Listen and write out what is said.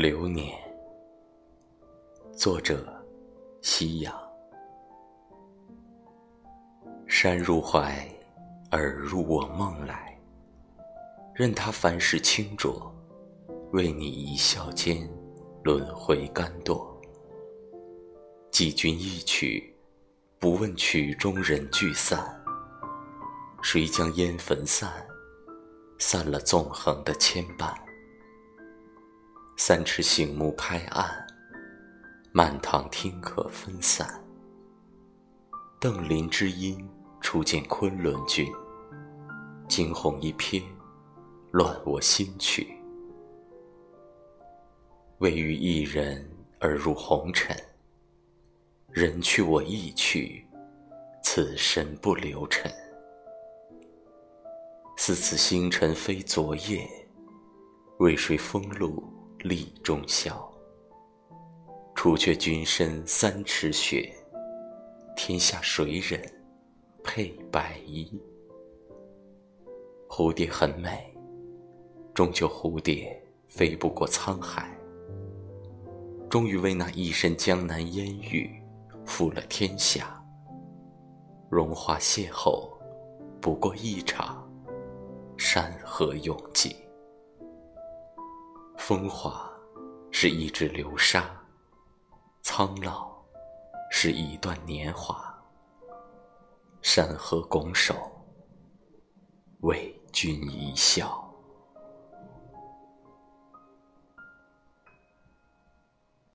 流年，作者：夕阳。山入怀，耳入我梦来。任他凡事清浊，为你一笑间，轮回甘堕。寄君一曲，不问曲中人聚散。谁将烟焚散？散了纵横的牵绊。三尺醒目拍案，满堂听客分散。邓林之音初见昆仑君，惊鸿一瞥，乱我心曲。为遇一人而入红尘，人去我亦去，此身不留尘。似此星辰非昨夜，为谁风露立中宵？除却君身三尺雪，天下谁人配白衣？蝴蝶很美，终究蝴蝶飞不过沧海。终于为那一身江南烟雨，负了天下。荣华邂逅，不过一场。山河永寂，风华是一指流沙，苍老是一段年华。山河拱手，为君一笑。